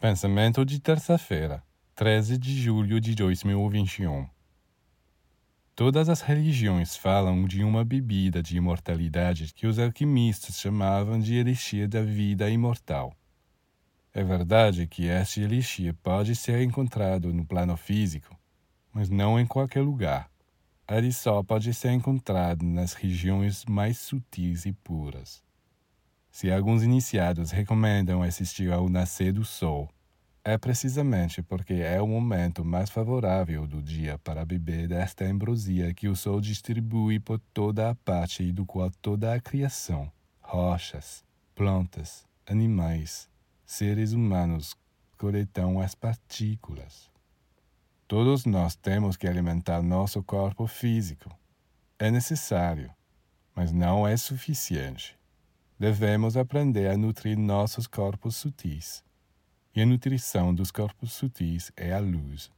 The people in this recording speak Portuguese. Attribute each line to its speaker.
Speaker 1: Pensamento de terça-feira, 13 de julho de 2021. Todas as religiões falam de uma bebida de imortalidade que os alquimistas chamavam de elixir da vida imortal. É verdade que este elixir pode ser encontrado no plano físico, mas não em qualquer lugar. Ele só pode ser encontrado nas regiões mais sutis e puras. Se alguns iniciados recomendam assistir ao nascer do sol, é precisamente porque é o momento mais favorável do dia para beber desta ambrosia que o sol distribui por toda a parte e do qual toda a criação, rochas, plantas, animais, seres humanos coletam as partículas. Todos nós temos que alimentar nosso corpo físico. É necessário, mas não é suficiente devemos aprender a nutrir nossos corpos sutis. E a nutrição dos corpos sutis é a luz.